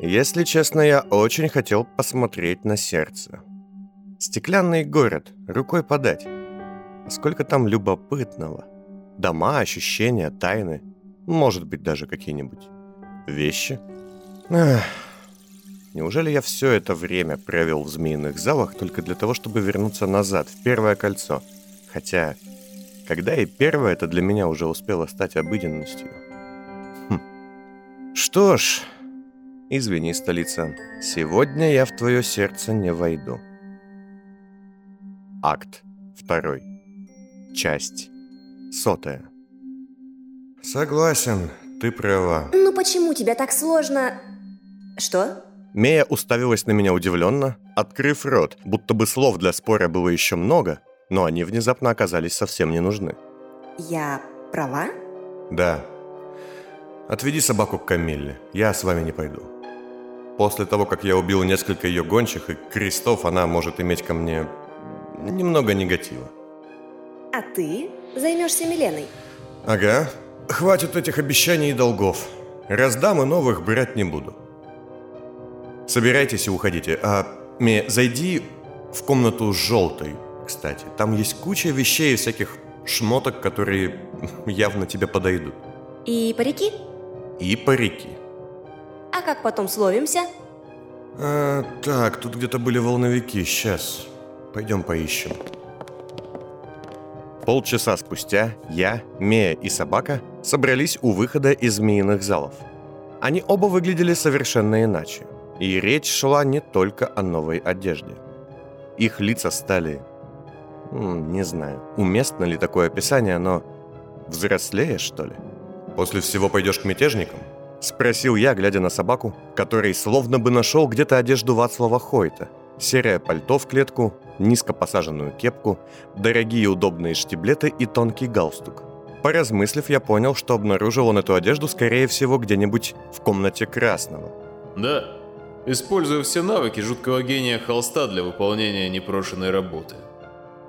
Если честно, я очень хотел посмотреть на сердце. Стеклянный город, рукой подать. Сколько там любопытного. Дома, ощущения, тайны. Может быть, даже какие-нибудь вещи. Эх. Неужели я все это время провел в змеиных залах только для того, чтобы вернуться назад, в первое кольцо? Хотя, когда и первое это для меня уже успело стать обыденностью. Хм. Что ж, извини, столица, сегодня я в твое сердце не войду. Акт второй. Часть сотая. Согласен, ты права. Ну почему тебе так сложно... Что? Мея уставилась на меня удивленно, открыв рот, будто бы слов для спора было еще много, но они внезапно оказались совсем не нужны. Я права? Да. Отведи собаку к Камилле, я с вами не пойду. После того, как я убил несколько ее гончих и крестов, она может иметь ко мне немного негатива. А ты займешься Миленой? Ага. Хватит этих обещаний и долгов. Раздам и новых брать не буду. Собирайтесь и уходите. А, Ми, зайди в комнату с желтой, кстати. Там есть куча вещей и всяких шмоток, которые явно тебе подойдут. И парики? И парики. А как потом словимся? А, так, тут где-то были волновики. Сейчас. Пойдем поищем. Полчаса спустя я, Мея и собака собрались у выхода из змеиных залов. Они оба выглядели совершенно иначе. И речь шла не только о новой одежде. Их лица стали... Не знаю, уместно ли такое описание, но... Взрослее, что ли? «После всего пойдешь к мятежникам?» Спросил я, глядя на собаку, который словно бы нашел где-то одежду Вацлава Хойта. Серое пальто в клетку, низко посаженную кепку, дорогие удобные штиблеты и тонкий галстук. Поразмыслив, я понял, что обнаружил он эту одежду, скорее всего, где-нибудь в комнате Красного. Да, использую все навыки жуткого гения холста для выполнения непрошенной работы.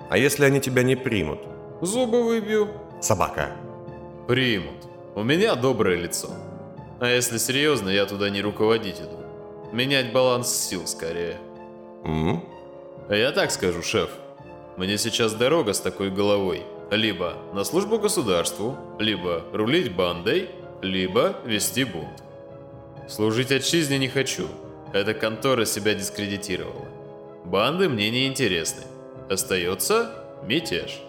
А если они тебя не примут? Зубы выбью. Собака. Примут. У меня доброе лицо. А если серьезно, я туда не руководить иду. Менять баланс сил скорее. А я так скажу, шеф. Мне сейчас дорога с такой головой. Либо на службу государству, либо рулить бандой, либо вести бунт. Служить отчизне не хочу. Эта контора себя дискредитировала. Банды мне не интересны. Остается мятеж.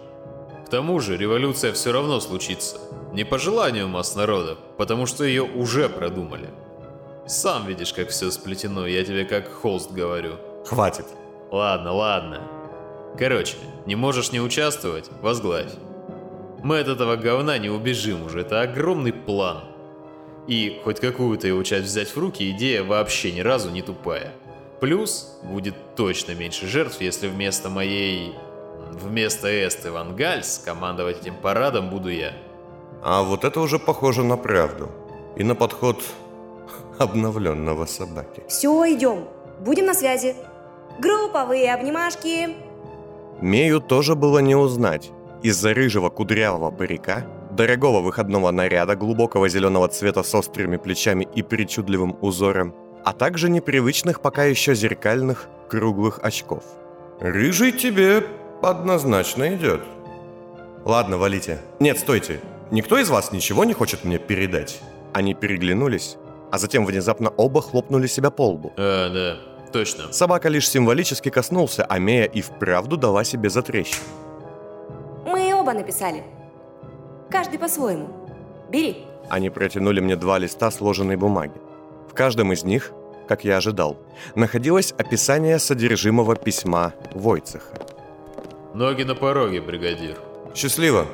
Тому же революция все равно случится. Не по желанию масс народа, потому что ее уже продумали. Сам видишь, как все сплетено, я тебе как холст говорю. Хватит. Ладно, ладно. Короче, не можешь не участвовать, возглавь. Мы от этого говна не убежим уже, это огромный план. И хоть какую-то его часть взять в руки, идея вообще ни разу не тупая. Плюс будет точно меньше жертв, если вместо моей... Вместо Эсты Ван Гальс командовать этим парадом буду я. А вот это уже похоже на правду. И на подход обновленного собаки. Все, идем. Будем на связи. Групповые обнимашки. Мею тоже было не узнать. Из-за рыжего кудрявого парика, дорогого выходного наряда глубокого зеленого цвета с острыми плечами и причудливым узором, а также непривычных пока еще зеркальных круглых очков. «Рыжий тебе однозначно идет». «Ладно, валите. Нет, стойте. Никто из вас ничего не хочет мне передать?» Они переглянулись, а затем внезапно оба хлопнули себя по лбу. А, да, точно. Собака лишь символически коснулся, а Мея и вправду дала себе затрещину. Мы оба написали. Каждый по-своему. Бери. Они протянули мне два листа сложенной бумаги. В каждом из них, как я ожидал, находилось описание содержимого письма Войцеха. Ноги на пороге, бригадир. Счастливо.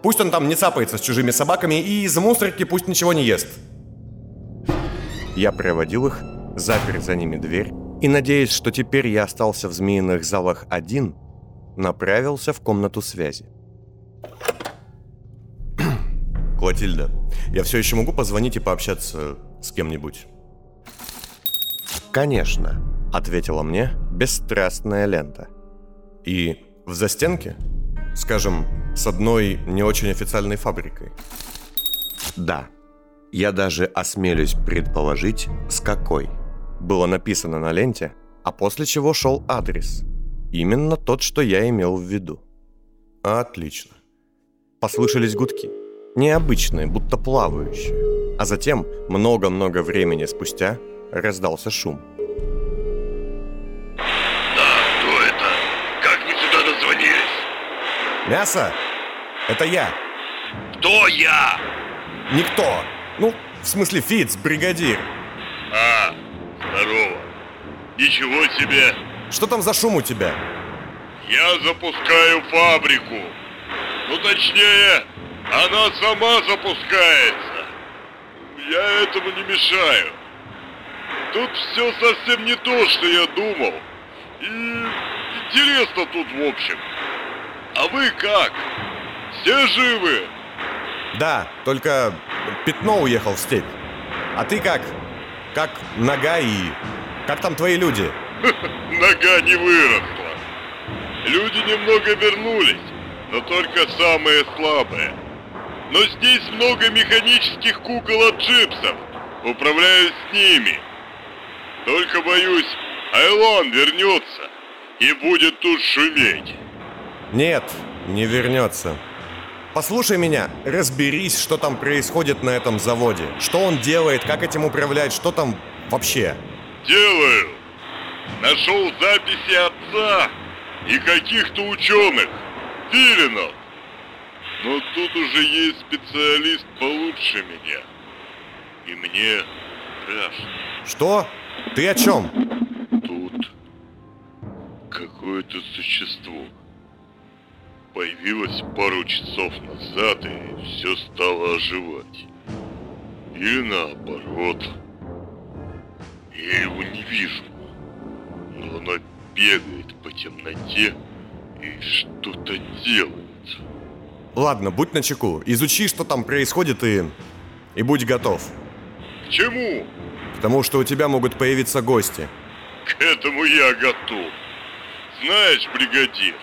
Пусть он там не цапается с чужими собаками и из мусорки пусть ничего не ест. Я проводил их, запер за ними дверь и, надеясь, что теперь я остался в змеиных залах один, направился в комнату связи. Клотильда, я все еще могу позвонить и пообщаться с кем-нибудь? Конечно, ответила мне бесстрастная лента. И в застенке? Скажем, с одной не очень официальной фабрикой? Да. Я даже осмелюсь предположить, с какой. Было написано на ленте, а после чего шел адрес. Именно тот, что я имел в виду. Отлично. Послышались гудки. Необычные, будто плавающие. А затем, много-много времени спустя, раздался шум. «Мясо! Это я! Кто я? Никто! Ну, в смысле Фиц, бригадир! А, здорово. Ничего себе. Что там за шум у тебя?» Я запускаю фабрику. Ну, точнее, она сама запускается. Я этому не мешаю. Тут все совсем не то, что я думал. И интересно тут в общем. А вы как? Все живы? Да, только пятно уехал в степь. А ты как? Как нога и... Как там твои люди? Нога не выросла. Люди немного вернулись, но только самые слабые. Но здесь много механических кукол от джипсов. Управляюсь с ними. Только боюсь, Айлон вернется и будет тут шуметь. Нет, не вернется. Послушай меня, разберись, что там происходит на этом заводе. Что он делает, как этим управлять, что там вообще. Делаю. Нашел записи отца и каких-то ученых. Филинов. Но тут уже есть специалист получше меня. И мне страшно. Что? Ты о чем? Тут какое-то существо появилось пару часов назад и все стало оживать. Или наоборот. Я его не вижу, но оно бегает по темноте и что-то делает. Ладно, будь начеку. Изучи, что там происходит и... И будь готов. К чему? Потому что у тебя могут появиться гости. К этому я готов. Знаешь, бригадир,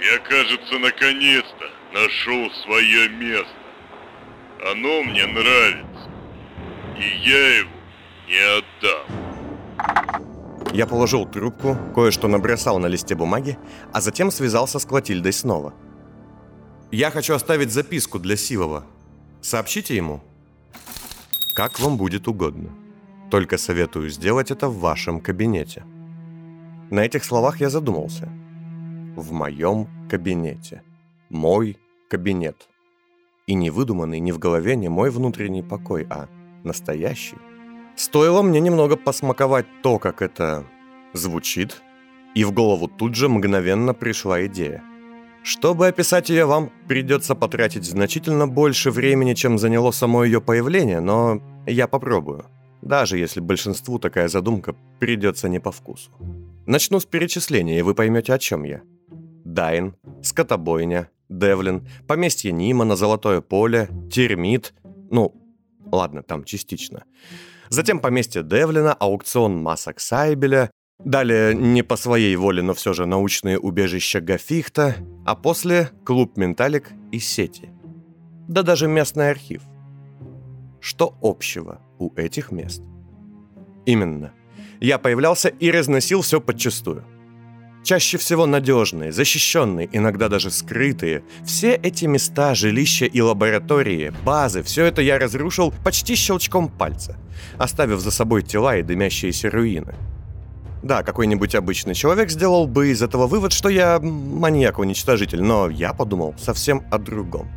я, кажется, наконец-то нашел свое место. Оно мне нравится. И я его не отдам. Я положил трубку, кое-что набросал на листе бумаги, а затем связался с Клотильдой снова. Я хочу оставить записку для Сивова. Сообщите ему. Как вам будет угодно. Только советую сделать это в вашем кабинете. На этих словах я задумался. В моем кабинете. Мой кабинет. И не выдуманный ни в голове не мой внутренний покой, а настоящий. Стоило мне немного посмаковать то, как это звучит, и в голову тут же мгновенно пришла идея. Чтобы описать ее, вам придется потратить значительно больше времени, чем заняло само ее появление, но я попробую. Даже если большинству такая задумка придется не по вкусу. Начну с перечисления, и вы поймете, о чем я. Дайн, скотобойня, Девлин, поместье Нимана, Золотое поле, Термит. Ну, ладно, там частично. Затем поместье Девлина, аукцион масок Сайбеля, Далее, не по своей воле, но все же научные убежища Гафихта, а после клуб Менталик и сети. Да даже местный архив. Что общего у этих мест? Именно. Я появлялся и разносил все подчистую. Чаще всего надежные, защищенные, иногда даже скрытые. Все эти места, жилища и лаборатории, базы, все это я разрушил почти щелчком пальца, оставив за собой тела и дымящиеся руины – да, какой-нибудь обычный человек сделал бы из этого вывод, что я маньяк-уничтожитель, но я подумал совсем о другом.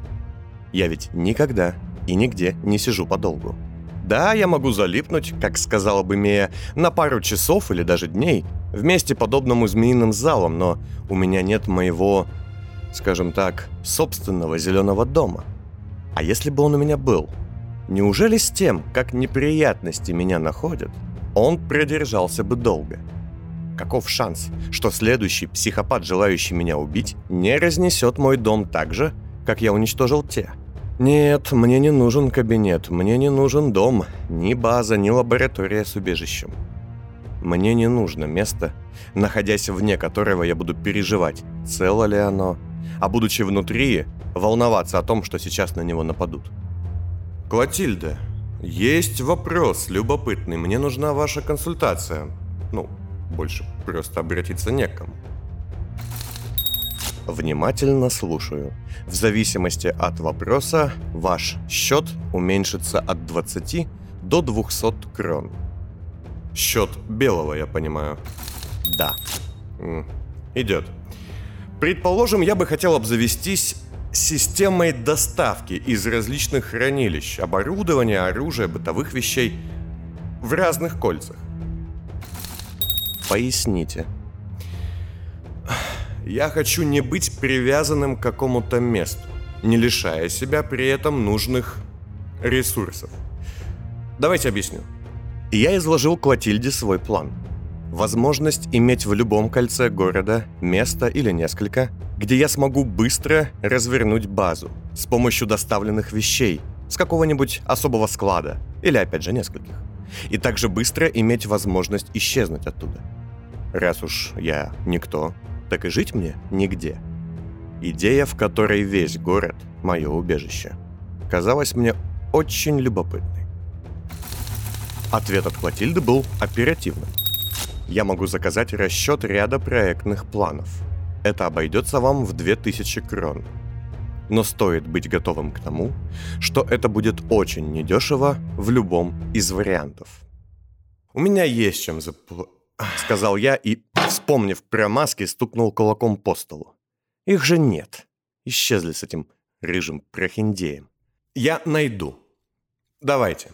Я ведь никогда и нигде не сижу подолгу. Да, я могу залипнуть, как сказала бы Мея, на пару часов или даже дней, вместе подобному змеиным залам, но у меня нет моего, скажем так, собственного зеленого дома. А если бы он у меня был? Неужели с тем, как неприятности меня находят, он продержался бы долго. Каков шанс, что следующий психопат, желающий меня убить, не разнесет мой дом так же, как я уничтожил те? Нет, мне не нужен кабинет, мне не нужен дом, ни база, ни лаборатория с убежищем. Мне не нужно место, находясь вне которого я буду переживать, цело ли оно, а будучи внутри, волноваться о том, что сейчас на него нападут. «Клотильда, Есть вопрос любопытный. Мне нужна ваша консультация. Ну, больше просто обратиться не к кому. Внимательно слушаю. В зависимости от вопроса ваш счет уменьшится от 20 до 200 крон. Счет белого, я понимаю. Да. Идет. Предположим, я бы хотел обзавестись системой доставки из различных хранилищ, оборудования, оружия, бытовых вещей в разных кольцах. Поясните. Я хочу не быть привязанным к какому-то месту, не лишая себя при этом нужных ресурсов. Давайте объясню. Я изложил Клотильде свой план. Возможность иметь в любом кольце города место или несколько, где я смогу быстро развернуть базу с помощью доставленных вещей с какого-нибудь особого склада или опять же нескольких. И также быстро иметь возможность исчезнуть оттуда. Раз уж я никто, так и жить мне нигде. Идея, в которой весь город – мое убежище, казалась мне очень любопытной. Ответ от Клотильды был оперативным. Я могу заказать расчет ряда проектных планов. Это обойдется вам в 2000 крон. Но стоит быть готовым к тому, что это будет очень недешево в любом из вариантов. «У меня есть чем запл...» — сказал я и, вспомнив про маски, стукнул кулаком по столу. «Их же нет. Исчезли с этим рыжим прохиндеем. Я найду. Давайте.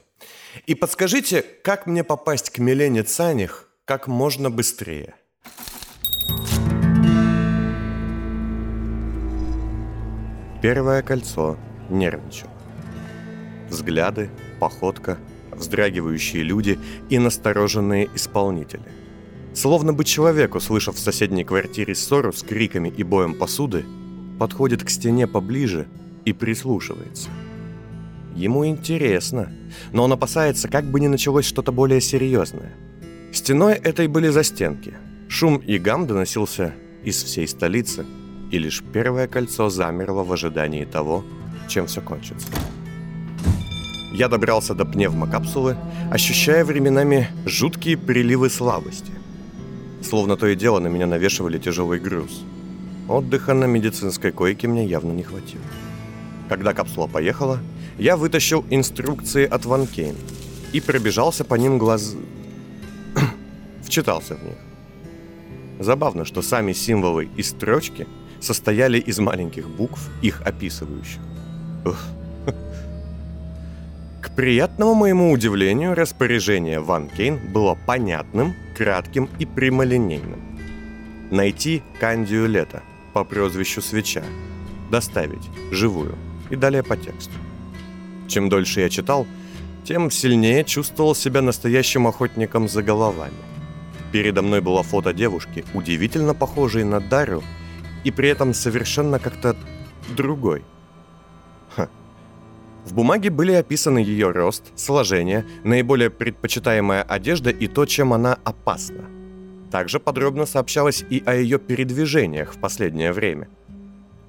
И подскажите, как мне попасть к Милене Цаних как можно быстрее?» Первое кольцо нервничало. Взгляды, походка, вздрагивающие люди и настороженные исполнители. Словно бы человек, услышав в соседней квартире ссору с криками и боем посуды, подходит к стене поближе и прислушивается. Ему интересно, но он опасается, как бы ни началось что-то более серьезное. Стеной этой были застенки. Шум и гам доносился из всей столицы, и лишь первое кольцо замерло в ожидании того, чем все кончится. Я добрался до пневмокапсулы, ощущая временами жуткие приливы слабости. Словно то и дело на меня навешивали тяжелый груз. Отдыха на медицинской койке мне явно не хватило. Когда капсула поехала, я вытащил инструкции от Ван Кейн и пробежался по ним глаз... Вчитался в них. Забавно, что сами символы и строчки состояли из маленьких букв, их описывающих. Ух. Приятному моему удивлению, распоряжение Ван Кейн было понятным, кратким и прямолинейным. Найти Кандию Лето по прозвищу Свеча. Доставить живую. И далее по тексту. Чем дольше я читал, тем сильнее чувствовал себя настоящим охотником за головами. Передо мной было фото девушки, удивительно похожей на Дарю, и при этом совершенно как-то другой. В бумаге были описаны ее рост, сложение, наиболее предпочитаемая одежда и то, чем она опасна. Также подробно сообщалось и о ее передвижениях в последнее время.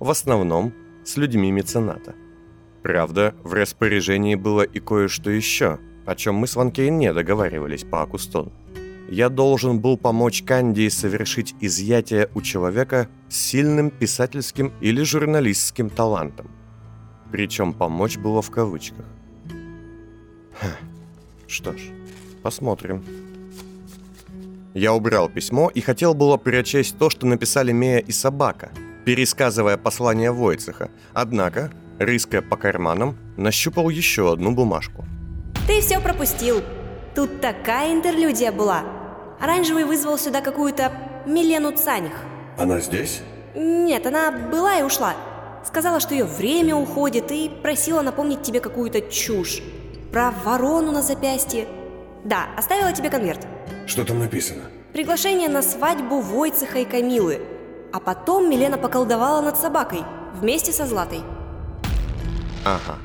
В основном с людьми мецената. Правда, в распоряжении было и кое-что еще, о чем мы с Ван Кейн не договаривались по Акустону. Я должен был помочь Кандии совершить изъятие у человека с сильным писательским или журналистским талантом. Причем помочь было в кавычках. Ха. Что ж, посмотрим. Я убрал письмо и хотел было прочесть то, что написали Мея и Собака, пересказывая послание Войцеха. Однако, рыская по карманам, нащупал еще одну бумажку. Ты все пропустил. Тут такая интерлюдия была. Оранжевый вызвал сюда какую-то Милену Цаних. Она здесь? Нет, она была и ушла. Сказала, что ее время уходит и просила напомнить тебе какую-то чушь. Про ворону на запястье. Да, оставила тебе конверт. Что там написано? Приглашение на свадьбу Войцеха и Камилы. А потом Милена поколдовала над собакой вместе со Златой. Ага.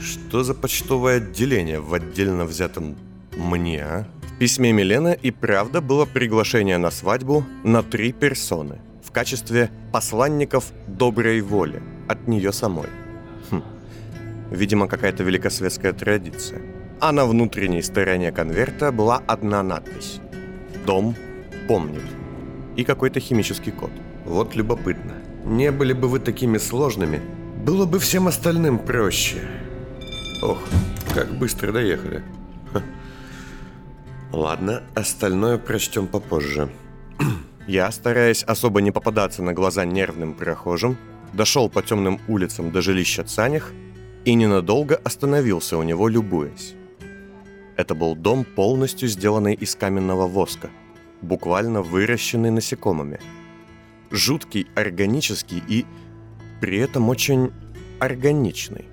Что за почтовое отделение в отдельно взятом мне, а? В письме Милены и правда было приглашение на свадьбу на три персоны в качестве посланников доброй воли от нее самой. Хм. Видимо, какая-то великосветская традиция. а на внутренней стороне конверта была одна надпись. «Дом помнит» и какой-то химический код. Вот любопытно. Не были бы вы такими сложными, было бы всем остальным проще. Ох, как быстро доехали. Ха. Ладно, остальное прочтем попозже. Я, стараясь особо не попадаться на глаза нервным прохожим, дошел по темным улицам до жилища Цанях и ненадолго остановился у него, любуясь. Это был дом, полностью сделанный из каменного воска, буквально выращенный насекомыми. Жуткий, органический и при этом очень органичный.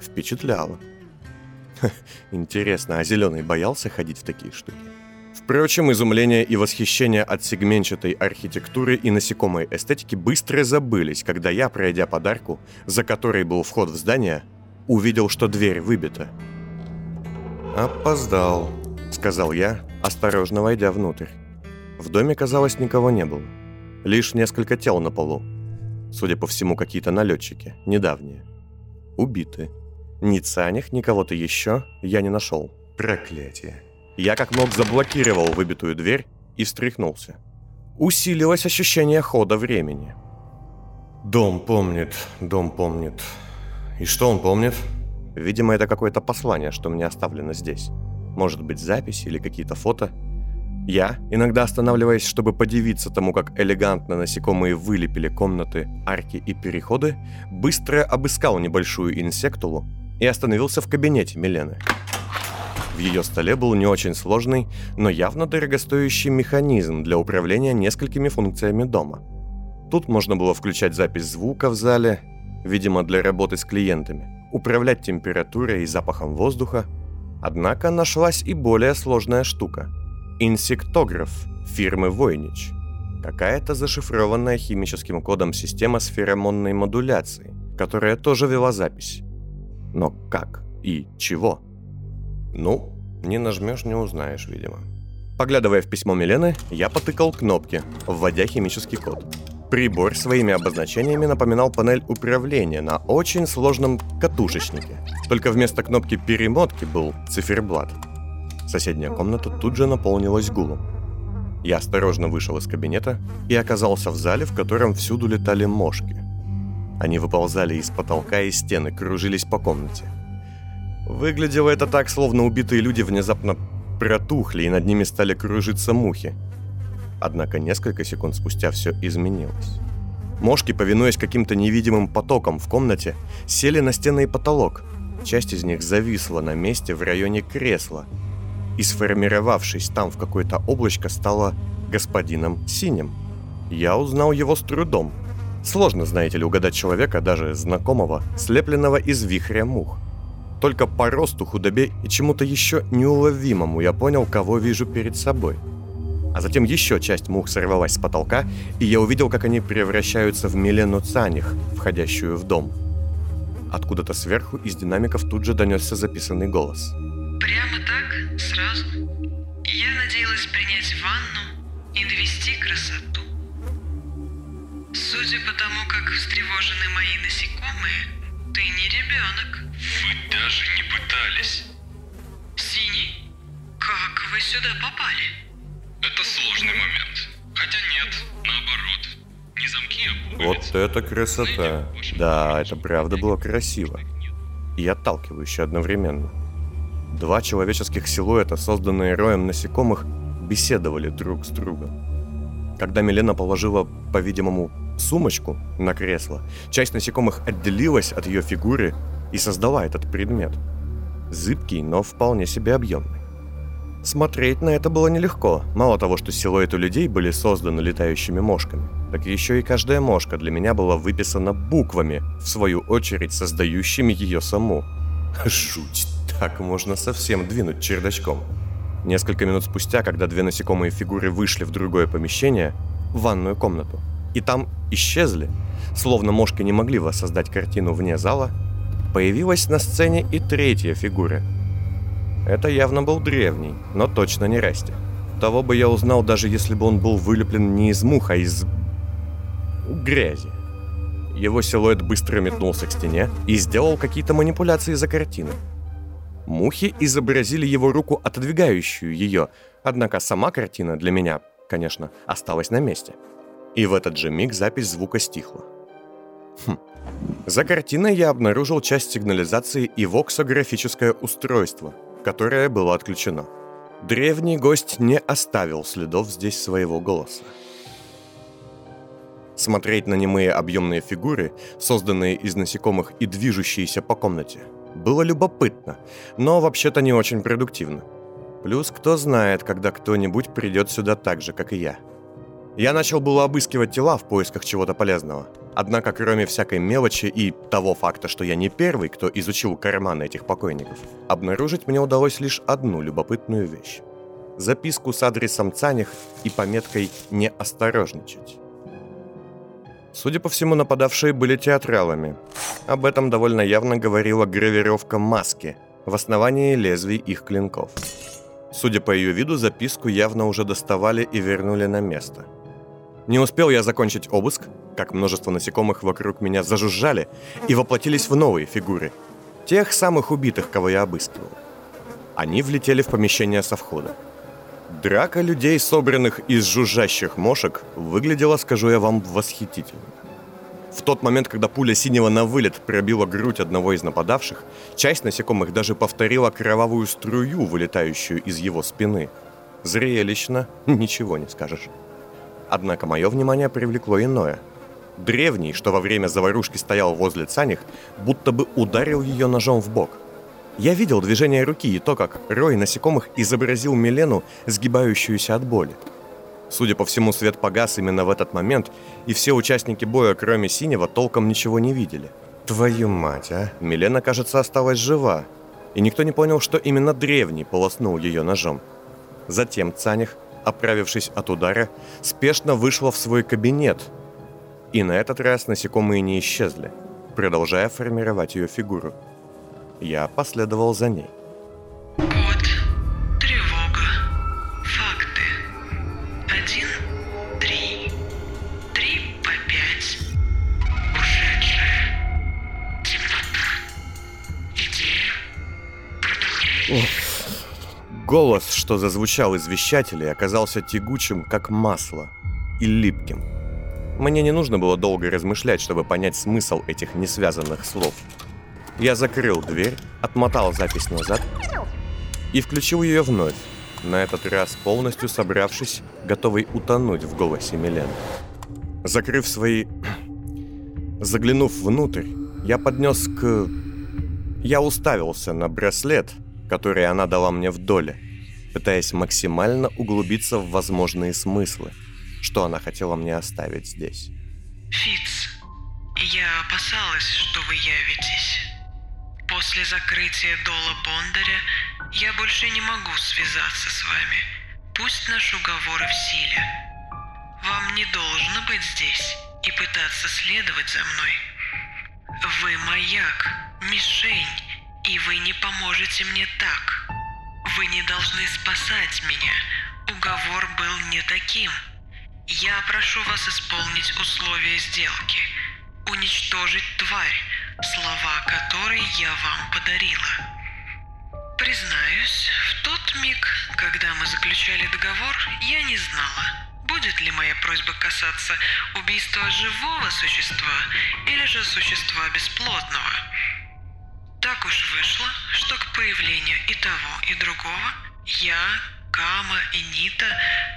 Впечатляло. Интересно, а зеленый боялся ходить в такие штуки? Впрочем, изумление и восхищение от сегменчатой архитектуры и насекомой эстетики быстро забылись, когда я, пройдя подарку, за которой был вход в здание, увидел, что дверь выбита. «Опоздал», — сказал я, осторожно войдя внутрь. В доме, казалось, никого не было. Лишь несколько тел на полу. Судя по всему, какие-то налетчики, недавние. Убиты. Ни Цанях, ни кого-то еще я не нашел. Проклятие. Я как мог заблокировал выбитую дверь и встряхнулся. Усилилось ощущение хода времени. Дом помнит, дом помнит. И что он помнит? Видимо, это какое-то послание, что мне оставлено здесь. Может быть, запись или какие-то фото. Я, иногда останавливаясь, чтобы подивиться тому, как элегантно насекомые вылепили комнаты, арки и переходы, быстро обыскал небольшую инсектулу и остановился в кабинете Милены. В ее столе был не очень сложный, но явно дорогостоящий механизм для управления несколькими функциями дома. Тут можно было включать запись звука в зале, видимо, для работы с клиентами, управлять температурой и запахом воздуха. Однако нашлась и более сложная штука – инсектограф фирмы Войнич. Какая-то зашифрованная химическим кодом система с феромонной модуляцией, которая тоже вела запись. Но как и чего – ну, не нажмешь, не узнаешь, видимо. Поглядывая в письмо Милены, я потыкал кнопки, вводя химический код. Прибор своими обозначениями напоминал панель управления на очень сложном катушечнике. Только вместо кнопки перемотки был циферблат. Соседняя комната тут же наполнилась гулом. Я осторожно вышел из кабинета и оказался в зале, в котором всюду летали мошки. Они выползали из потолка и стены, кружились по комнате – Выглядело это так, словно убитые люди внезапно протухли и над ними стали кружиться мухи. Однако несколько секунд спустя все изменилось. Мошки, повинуясь каким-то невидимым потокам в комнате, сели на стены и потолок. Часть из них зависла на месте в районе кресла и, сформировавшись там в какое-то облачко, стала господином Синим. Я узнал его с трудом. Сложно, знаете ли, угадать человека, даже знакомого, слепленного из вихря мух – только по росту, худобе и чему-то еще неуловимому я понял, кого вижу перед собой. А затем еще часть мух сорвалась с потолка, и я увидел, как они превращаются в Милену Цаних, входящую в дом. Откуда-то сверху из динамиков тут же донесся записанный голос. Прямо так? Сразу? Я надеялась принять ванну и навести красоту. Судя по тому, как встревожены мои насекомые, ты не ребенок. Вы даже не пытались. Синий? Как вы сюда попали? Это сложный момент. Хотя нет, наоборот. Не замки, а пуговицы. Вот это красота. Да, это правда было красиво. И отталкивающе одновременно. Два человеческих силуэта, созданные роем насекомых, беседовали друг с другом. Когда Милена положила, по-видимому, сумочку на кресло, часть насекомых отделилась от ее фигуры и создала этот предмет. Зыбкий, но вполне себе объемный. Смотреть на это было нелегко. Мало того, что силуэты людей были созданы летающими мошками, так еще и каждая мошка для меня была выписана буквами, в свою очередь создающими ее саму. Жуть, так можно совсем двинуть чердачком. Несколько минут спустя, когда две насекомые фигуры вышли в другое помещение, в ванную комнату, и там исчезли, словно мошки не могли воссоздать картину вне зала, Появилась на сцене и третья фигура. Это явно был древний, но точно не Расти. Того бы я узнал, даже если бы он был вылеплен не из мух, а из... грязи. Его силуэт быстро метнулся к стене и сделал какие-то манипуляции за картиной. Мухи изобразили его руку, отодвигающую ее, однако сама картина для меня, конечно, осталась на месте. И в этот же миг запись звука стихла. Хм. За картиной я обнаружил часть сигнализации и воксографическое устройство, которое было отключено. Древний гость не оставил следов здесь своего голоса. Смотреть на немые объемные фигуры, созданные из насекомых и движущиеся по комнате, было любопытно, но вообще-то не очень продуктивно. Плюс кто знает, когда кто-нибудь придет сюда так же, как и я. Я начал было обыскивать тела в поисках чего-то полезного. Однако, кроме всякой мелочи и того факта, что я не первый, кто изучил карманы этих покойников, обнаружить мне удалось лишь одну любопытную вещь. Записку с адресом Цаних и пометкой «Не осторожничать». Судя по всему, нападавшие были театралами. Об этом довольно явно говорила гравировка маски в основании лезвий их клинков. Судя по ее виду, записку явно уже доставали и вернули на место. Не успел я закончить обыск, как множество насекомых вокруг меня зажужжали и воплотились в новые фигуры. Тех самых убитых, кого я обыскивал. Они влетели в помещение со входа. Драка людей, собранных из жужжащих мошек, выглядела, скажу я вам, восхитительно. В тот момент, когда пуля синего на вылет пробила грудь одного из нападавших, часть насекомых даже повторила кровавую струю, вылетающую из его спины. Зрелищно, ничего не скажешь. Однако мое внимание привлекло иное. Древний, что во время заварушки стоял возле Цаних, будто бы ударил ее ножом в бок – я видел движение руки и то, как рой насекомых изобразил Милену, сгибающуюся от боли. Судя по всему, свет погас именно в этот момент, и все участники боя, кроме Синего, толком ничего не видели. Твою мать, а? Милена, кажется, осталась жива. И никто не понял, что именно древний полоснул ее ножом. Затем Цаних, оправившись от удара, спешно вышла в свой кабинет. И на этот раз насекомые не исчезли, продолжая формировать ее фигуру. Я последовал за ней. Код. Тревога. Факты. Один, три. Три по пять. Ушедшая. Темнота. Идея. Продолжение. Голос, что зазвучал из вещателей, оказался тягучим, как масло, и липким. Мне не нужно было долго размышлять, чтобы понять смысл этих несвязанных слов – я закрыл дверь, отмотал запись назад и включил ее вновь, на этот раз полностью собравшись, готовый утонуть в голосе Милены. Закрыв свои... Заглянув внутрь, я поднес к... Я уставился на браслет, который она дала мне в доле, пытаясь максимально углубиться в возможные смыслы, что она хотела мне оставить здесь. Фиц, я опасалась, что вы явитесь. После закрытия Дола Бондаря я больше не могу связаться с вами. Пусть наш уговор в силе. Вам не должно быть здесь и пытаться следовать за мной. Вы маяк, мишень, и вы не поможете мне так. Вы не должны спасать меня. Уговор был не таким. Я прошу вас исполнить условия сделки. Уничтожить тварь, слова которой я вам подарила. Признаюсь, в тот миг, когда мы заключали договор, я не знала, будет ли моя просьба касаться убийства живого существа или же существа бесплотного. Так уж вышло, что к появлению и того, и другого я, Кама и Нита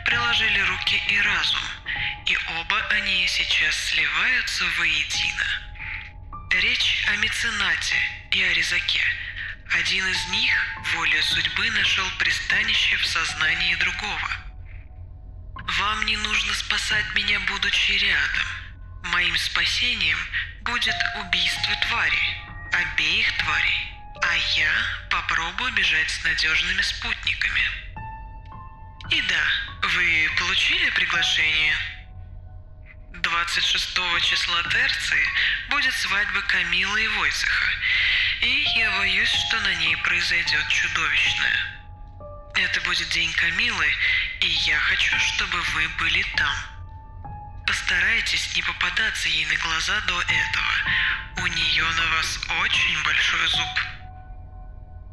приложили руки и разум, и оба они сейчас сливаются воедино. Речь о меценате и о резаке. Один из них, волей судьбы, нашел пристанище в сознании другого. Вам не нужно спасать меня, будучи рядом. Моим спасением будет убийство твари, обеих тварей, а я попробую бежать с надежными спутниками. И да, вы получили приглашение? 26 числа Терции будет свадьба Камилы и Войцеха, и я боюсь, что на ней произойдет чудовищное. Это будет день Камилы, и я хочу, чтобы вы были там. Постарайтесь не попадаться ей на глаза до этого. У нее на вас очень большой зуб.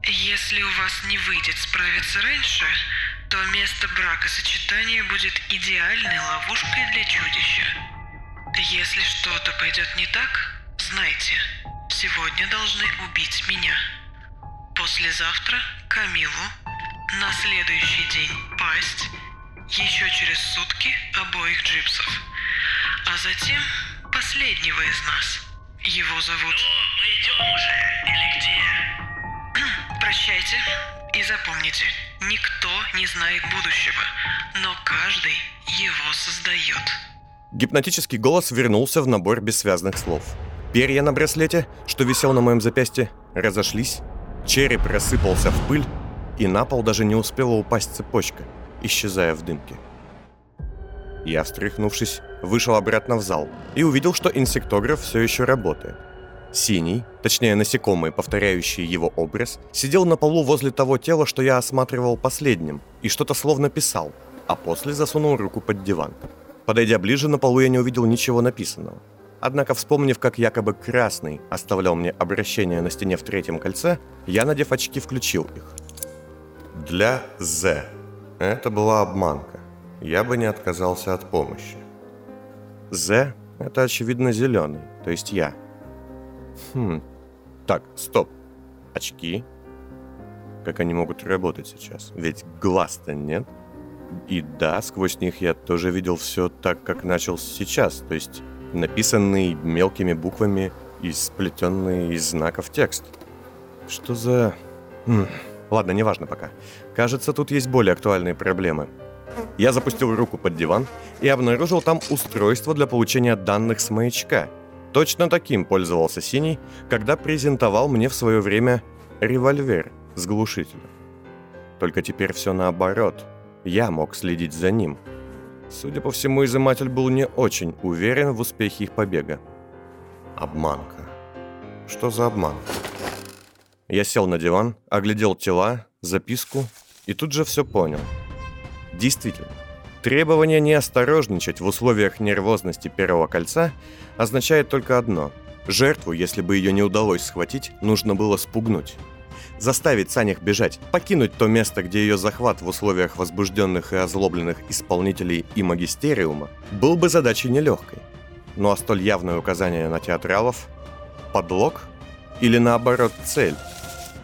Если у вас не выйдет справиться раньше, то место бракосочетания будет идеальной ловушкой для чудища. Если что-то пойдет не так, знайте, сегодня должны убить меня. Послезавтра Камилу, на следующий день пасть, еще через сутки обоих джипсов. А затем последнего из нас. Его зовут... мы идем уже, или где? Прощайте и запомните, никто не знает будущего, но каждый его создает. Гипнотический голос вернулся в набор бессвязных слов. Перья на браслете, что висел на моем запястье, разошлись, череп рассыпался в пыль, и на пол даже не успела упасть цепочка, исчезая в дымке. Я, встряхнувшись, вышел обратно в зал и увидел, что инсектограф все еще работает. Синий, точнее насекомый, повторяющий его образ, сидел на полу возле того тела, что я осматривал последним, и что-то словно писал, а после засунул руку под диван. Подойдя ближе, на полу я не увидел ничего написанного. Однако, вспомнив, как якобы Красный оставлял мне обращение на стене в третьем кольце, я, надев очки, включил их. Для З. Это была обманка. Я бы не отказался от помощи. З – это, очевидно, зеленый, то есть я. Хм. Так, стоп. Очки? Как они могут работать сейчас? Ведь глаз-то нет. И да, сквозь них я тоже видел все так, как начал сейчас, то есть написанный мелкими буквами и сплетенный из знаков текст. Что за... Ладно, неважно пока. Кажется, тут есть более актуальные проблемы. Я запустил руку под диван и обнаружил там устройство для получения данных с маячка. Точно таким пользовался Синий, когда презентовал мне в свое время револьвер с глушителем. Только теперь все наоборот. Я мог следить за ним. Судя по всему, изыматель был не очень уверен в успехе их побега. Обманка. Что за обманка? Я сел на диван, оглядел тела, записку и тут же все понял. Действительно, требование не осторожничать в условиях нервозности первого кольца означает только одно. Жертву, если бы ее не удалось схватить, нужно было спугнуть. Заставить Санях бежать, покинуть то место, где ее захват в условиях возбужденных и озлобленных исполнителей и магистериума был бы задачей нелегкой. Ну а столь явное указание на театралов – подлог или наоборот цель –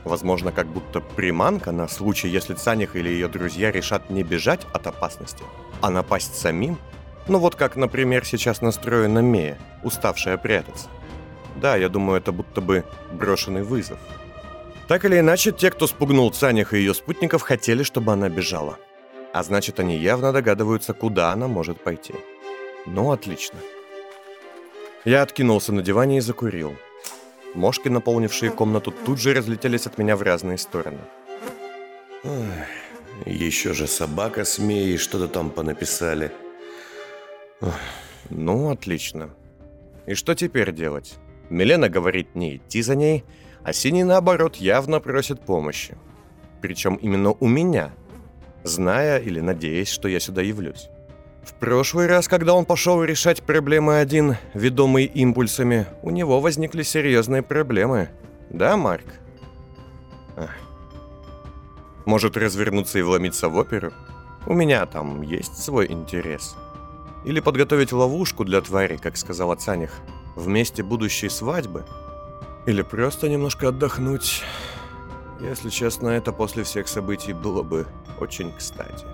Возможно, как будто приманка на случай, если Цаних или ее друзья решат не бежать от опасности, а напасть самим? Ну вот как, например, сейчас настроена Мея, уставшая прятаться. Да, я думаю, это будто бы брошенный вызов. Так или иначе, те, кто спугнул Цаних и ее спутников, хотели, чтобы она бежала. А значит, они явно догадываются, куда она может пойти. Ну, отлично. Я откинулся на диване и закурил. Мошки, наполнившие комнату, тут же разлетелись от меня в разные стороны. Ой, еще же собака с Меей что-то там понаписали. Ой, ну, отлично. И что теперь делать? Милена говорит не идти за ней, а Синий, наоборот, явно просит помощи. Причем именно у меня, зная или надеясь, что я сюда явлюсь. В прошлый раз, когда он пошел решать проблемы один, ведомый импульсами, у него возникли серьезные проблемы. Да, Марк? Ах. Может развернуться и вломиться в оперу? У меня там есть свой интерес. Или подготовить ловушку для твари, как сказал Цаних, в месте будущей свадьбы? Или просто немножко отдохнуть? Если честно, это после всех событий было бы очень кстати.